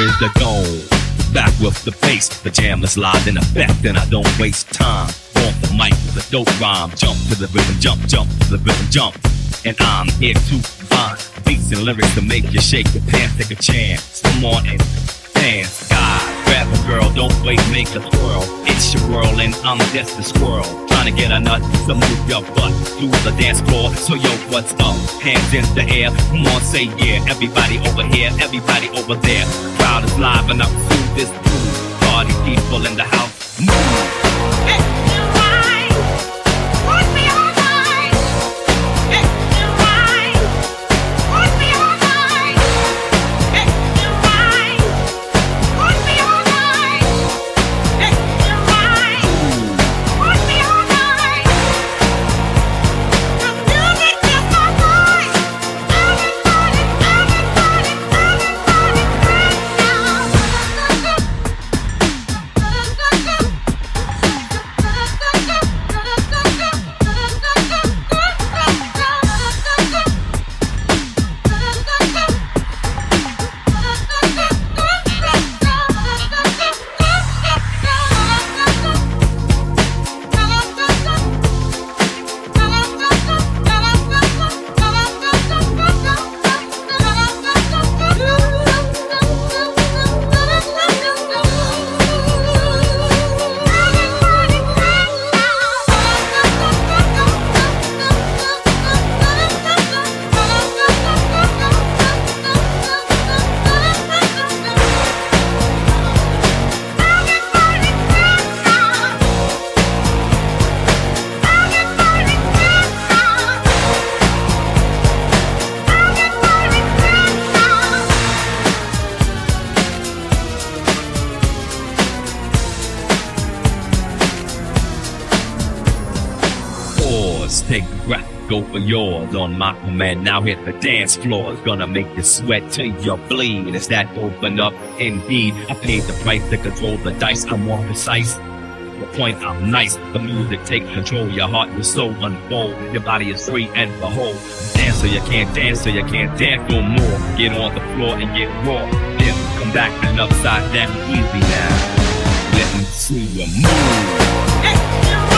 is the goal back with the pace. The jam is live in effect, and I don't waste time. On the mic with a dope rhyme, jump to the rhythm, jump, jump to the rhythm, jump. And I'm here to find beats and lyrics to make you shake your pants, take a chance. Come on and dance. Girl, don't wait, make a twirl. It's your world, and I'm just a squirrel. Trying to get a nut to move your butt to the dance floor. So yo, what's up? Hands in the air, come on, say yeah. Everybody over here, everybody over there. Crowd is live and up to this groove. Party people in the house, move. yours. Take a breath, go for yours. On my command, now hit the dance floor. It's gonna make you sweat till you bleed. Is that open up? Indeed, I paid the price to control the dice. I'm more precise the point I'm nice. The music takes control, your heart, your soul unfold. Your body is free and behold. Dance so you can't dance, so you can't dance no more. Get on the floor and get raw. Then come back and upside down easy now. Let me see you move.